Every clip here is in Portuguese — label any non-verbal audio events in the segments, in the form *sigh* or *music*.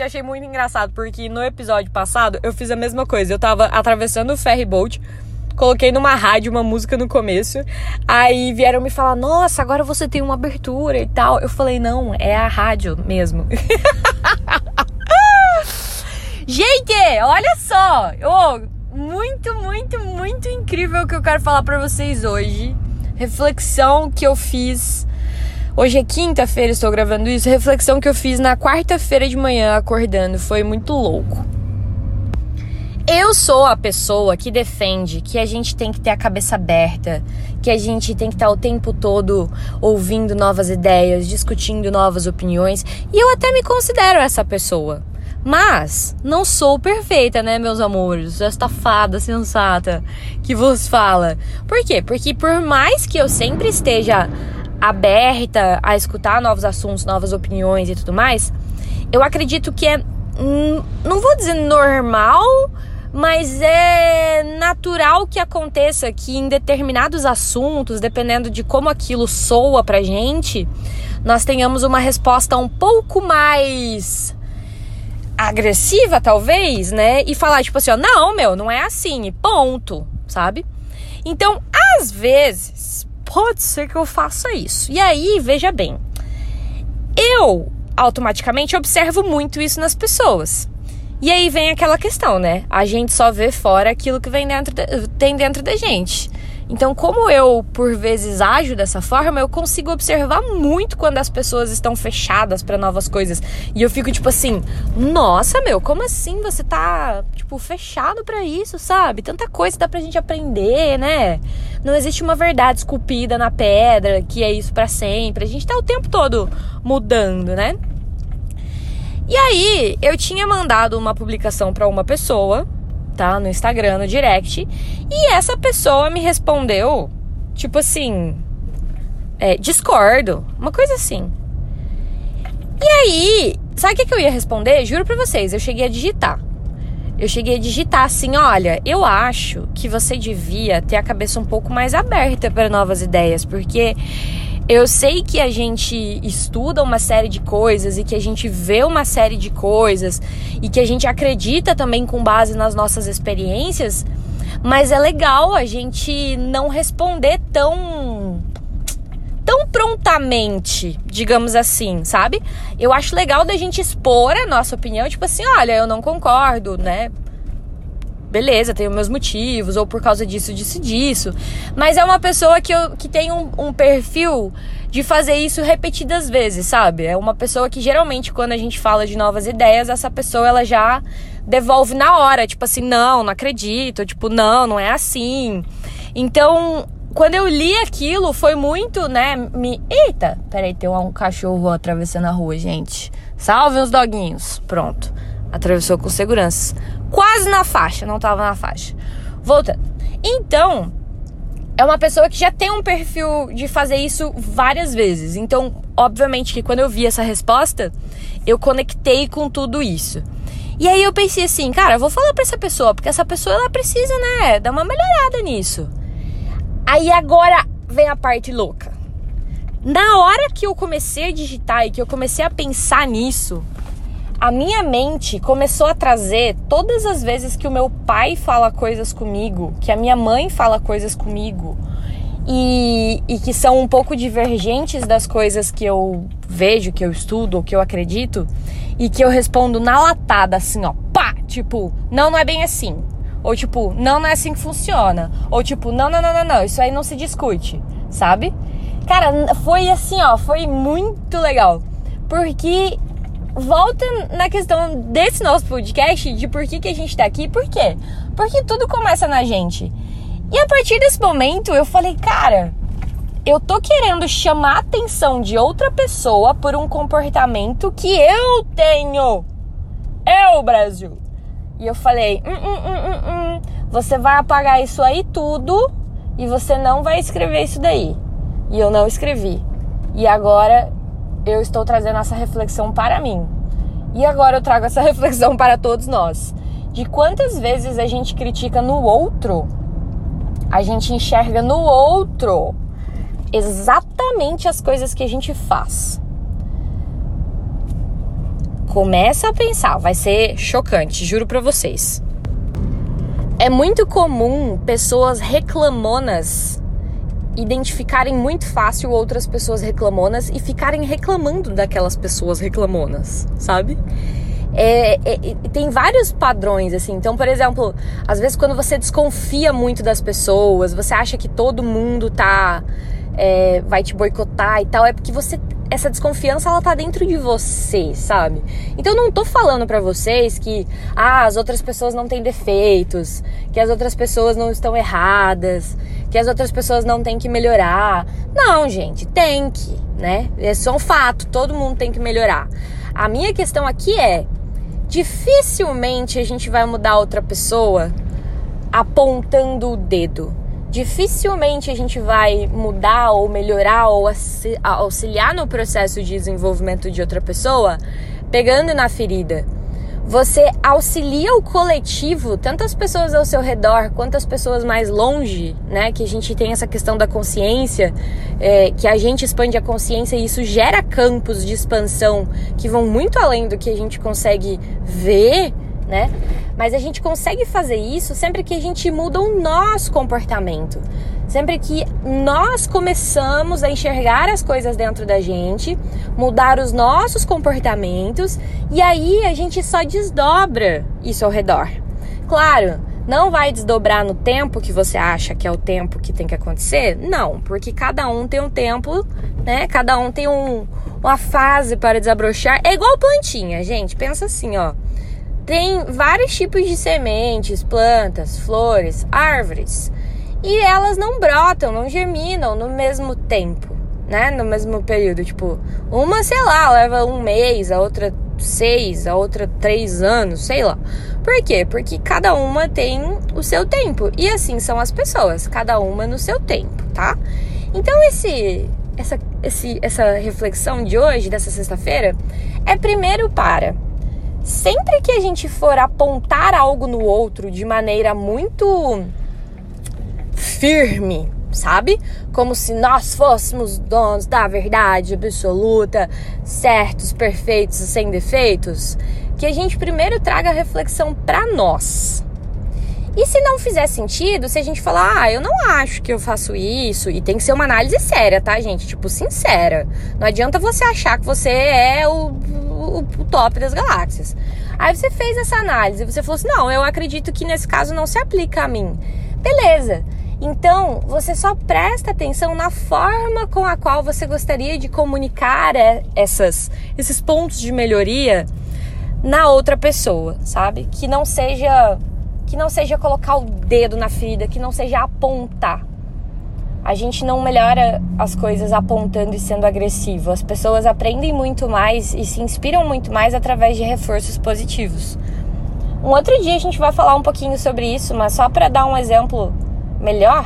Gente, achei muito engraçado, porque no episódio passado eu fiz a mesma coisa. Eu tava atravessando o ferry boat, coloquei numa rádio uma música no começo, aí vieram me falar: Nossa, agora você tem uma abertura e tal. Eu falei: Não, é a rádio mesmo. *laughs* Gente, olha só! Oh, muito, muito, muito incrível o que eu quero falar para vocês hoje. Reflexão que eu fiz Hoje é quinta-feira, estou gravando isso. Reflexão que eu fiz na quarta-feira de manhã acordando foi muito louco. Eu sou a pessoa que defende que a gente tem que ter a cabeça aberta, que a gente tem que estar o tempo todo ouvindo novas ideias, discutindo novas opiniões, e eu até me considero essa pessoa. Mas não sou perfeita, né, meus amores? Esta fada sensata que vos fala. Por quê? Porque por mais que eu sempre esteja aberta a escutar novos assuntos, novas opiniões e tudo mais, eu acredito que é, hum, não vou dizer normal, mas é natural que aconteça que em determinados assuntos, dependendo de como aquilo soa pra gente, nós tenhamos uma resposta um pouco mais agressiva, talvez, né? E falar tipo assim, ó, não, meu, não é assim, ponto, sabe? Então, às vezes, pode ser que eu faça isso. E aí, veja bem, eu automaticamente observo muito isso nas pessoas. E aí vem aquela questão, né? A gente só vê fora aquilo que vem dentro de, tem dentro da gente. Então, como eu por vezes ajo dessa forma, eu consigo observar muito quando as pessoas estão fechadas para novas coisas. E eu fico tipo assim: "Nossa, meu, como assim você tá, tipo, fechado para isso, sabe? Tanta coisa dá pra gente aprender, né? Não existe uma verdade esculpida na pedra que é isso para sempre. A gente tá o tempo todo mudando, né? E aí, eu tinha mandado uma publicação para uma pessoa tá? No Instagram, no direct. E essa pessoa me respondeu, tipo assim, é, discordo, uma coisa assim. E aí, sabe o que, que eu ia responder? Juro pra vocês, eu cheguei a digitar. Eu cheguei a digitar assim: olha, eu acho que você devia ter a cabeça um pouco mais aberta para novas ideias, porque eu sei que a gente estuda uma série de coisas e que a gente vê uma série de coisas e que a gente acredita também com base nas nossas experiências, mas é legal a gente não responder tão tão prontamente, digamos assim, sabe? Eu acho legal da gente expor a nossa opinião, tipo assim, olha, eu não concordo, né? Beleza, tenho meus motivos, ou por causa disso, disso, disso. Mas é uma pessoa que, eu, que tem um, um perfil de fazer isso repetidas vezes, sabe? É uma pessoa que geralmente, quando a gente fala de novas ideias, essa pessoa ela já devolve na hora, tipo assim, não, não acredito, tipo, não, não é assim. Então, quando eu li aquilo, foi muito, né? Me. Eita! Peraí, tem um cachorro atravessando a rua, gente. Salve os doguinhos. Pronto. Atravessou com segurança. Quase na faixa, não tava na faixa. Voltando. Então, é uma pessoa que já tem um perfil de fazer isso várias vezes. Então, obviamente que quando eu vi essa resposta, eu conectei com tudo isso. E aí eu pensei assim, cara, vou falar para essa pessoa, porque essa pessoa ela precisa, né, dar uma melhorada nisso. Aí agora vem a parte louca. Na hora que eu comecei a digitar e que eu comecei a pensar nisso, a minha mente começou a trazer todas as vezes que o meu pai fala coisas comigo, que a minha mãe fala coisas comigo, e, e que são um pouco divergentes das coisas que eu vejo, que eu estudo, ou que eu acredito, e que eu respondo na latada, assim, ó, pá, tipo, não, não é bem assim. Ou tipo, não, não é assim que funciona. Ou tipo, não, não, não, não, não, isso aí não se discute, sabe? Cara, foi assim, ó, foi muito legal. Porque volta na questão desse nosso podcast de por que, que a gente tá aqui. Por quê? Porque tudo começa na gente. E a partir desse momento eu falei, cara, eu tô querendo chamar a atenção de outra pessoa por um comportamento que eu tenho. Eu, Brasil. E eu falei, hum, hum, hum, hum, hum. você vai apagar isso aí tudo e você não vai escrever isso daí. E eu não escrevi. E agora eu estou trazendo essa reflexão para mim. E agora eu trago essa *laughs* reflexão para todos nós. De quantas vezes a gente critica no outro, a gente enxerga no outro exatamente as coisas que a gente faz. Começa a pensar, vai ser chocante, juro para vocês. É muito comum pessoas reclamonas identificarem muito fácil outras pessoas reclamonas e ficarem reclamando daquelas pessoas reclamonas, sabe? É, é, tem vários padrões, assim. Então, por exemplo, às vezes quando você desconfia muito das pessoas, você acha que todo mundo tá. É, vai te boicotar e tal, é porque você essa desconfiança ela tá dentro de você, sabe? Então eu não tô falando para vocês que ah, as outras pessoas não têm defeitos, que as outras pessoas não estão erradas, que as outras pessoas não têm que melhorar. Não, gente, tem que, né? É só um fato, todo mundo tem que melhorar. A minha questão aqui é dificilmente a gente vai mudar outra pessoa apontando o dedo dificilmente a gente vai mudar ou melhorar ou auxiliar no processo de desenvolvimento de outra pessoa pegando na ferida. Você auxilia o coletivo, tanto as pessoas ao seu redor quanto as pessoas mais longe, né? Que a gente tem essa questão da consciência, é, que a gente expande a consciência e isso gera campos de expansão que vão muito além do que a gente consegue ver né? Mas a gente consegue fazer isso sempre que a gente muda o nosso comportamento. Sempre que nós começamos a enxergar as coisas dentro da gente, mudar os nossos comportamentos e aí a gente só desdobra isso ao redor. Claro, não vai desdobrar no tempo que você acha que é o tempo que tem que acontecer? Não, porque cada um tem um tempo, né? Cada um tem um, uma fase para desabrochar. É igual plantinha, gente. Pensa assim, ó tem vários tipos de sementes, plantas, flores, árvores. E elas não brotam, não germinam no mesmo tempo, né? No mesmo período. Tipo, uma, sei lá, leva um mês, a outra seis, a outra três anos, sei lá. Por quê? Porque cada uma tem o seu tempo. E assim são as pessoas, cada uma no seu tempo, tá? Então esse essa, esse, essa reflexão de hoje, dessa sexta-feira, é primeiro para sempre que a gente for apontar algo no outro de maneira muito firme, sabe? Como se nós fôssemos donos da verdade absoluta, certos, perfeitos, sem defeitos, que a gente primeiro traga a reflexão para nós. E se não fizer sentido, se a gente falar, ah, eu não acho que eu faço isso, e tem que ser uma análise séria, tá, gente? Tipo, sincera. Não adianta você achar que você é o o, o top das galáxias. Aí você fez essa análise, você falou assim: não, eu acredito que nesse caso não se aplica a mim. Beleza. Então, você só presta atenção na forma com a qual você gostaria de comunicar é, essas, esses pontos de melhoria na outra pessoa, sabe? Que não seja que não seja colocar o dedo na ferida, que não seja apontar a gente não melhora as coisas apontando e sendo agressivo. As pessoas aprendem muito mais e se inspiram muito mais através de reforços positivos. Um outro dia a gente vai falar um pouquinho sobre isso, mas só para dar um exemplo melhor.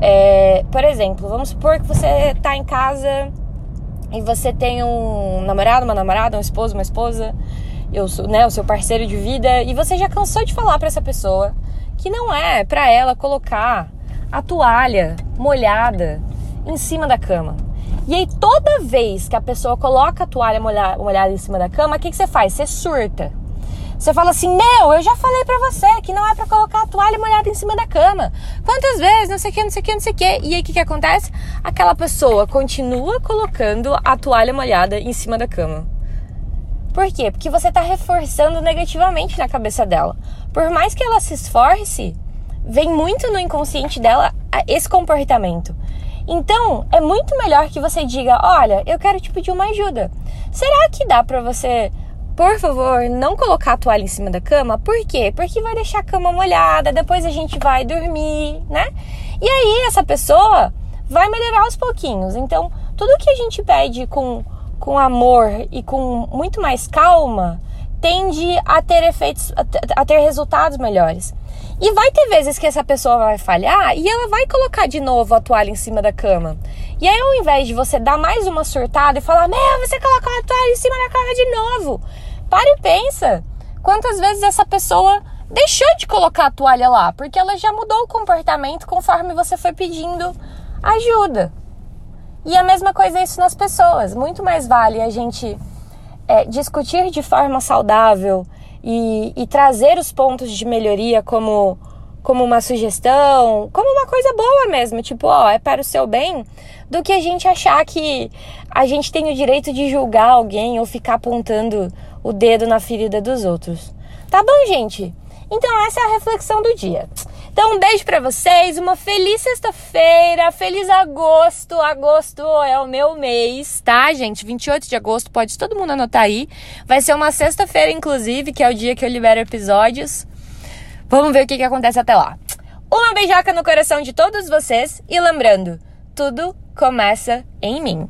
É, por exemplo, vamos supor que você está em casa e você tem um namorado, uma namorada, um esposo, uma esposa, eu, né, o seu parceiro de vida, e você já cansou de falar para essa pessoa que não é para ela colocar a toalha molhada em cima da cama. E aí, toda vez que a pessoa coloca a toalha molhada em cima da cama, o que, que você faz? Você surta. Você fala assim: Meu, eu já falei pra você que não é pra colocar a toalha molhada em cima da cama. Quantas vezes? Não sei o que, não sei o que, não sei o que. E aí, o que, que acontece? Aquela pessoa continua colocando a toalha molhada em cima da cama. Por quê? Porque você tá reforçando negativamente na cabeça dela. Por mais que ela se esforce, vem muito no inconsciente dela esse comportamento. Então, é muito melhor que você diga: "Olha, eu quero te pedir uma ajuda. Será que dá para você, por favor, não colocar a toalha em cima da cama? Por quê? Porque vai deixar a cama molhada, depois a gente vai dormir, né? E aí essa pessoa vai melhorar aos pouquinhos. Então, tudo que a gente pede com com amor e com muito mais calma, tende a ter efeitos, a ter resultados melhores. E vai ter vezes que essa pessoa vai falhar e ela vai colocar de novo a toalha em cima da cama. E aí, ao invés de você dar mais uma surtada e falar, meu, você colocou a toalha em cima da cama de novo, para e pensa. Quantas vezes essa pessoa deixou de colocar a toalha lá, porque ela já mudou o comportamento conforme você foi pedindo ajuda. E a mesma coisa é isso nas pessoas. Muito mais vale a gente é, discutir de forma saudável e, e trazer os pontos de melhoria como como uma sugestão, como uma coisa boa mesmo, tipo, ó, é para o seu bem, do que a gente achar que a gente tem o direito de julgar alguém ou ficar apontando o dedo na ferida dos outros. Tá bom, gente? Então essa é a reflexão do dia. Então um beijo para vocês, uma feliz sexta-feira, feliz agosto. Agosto é o meu mês, tá, gente? 28 de agosto, pode todo mundo anotar aí. Vai ser uma sexta-feira inclusive, que é o dia que eu libero episódios. Vamos ver o que, que acontece até lá. Uma beijoca no coração de todos vocês e lembrando, tudo começa em mim.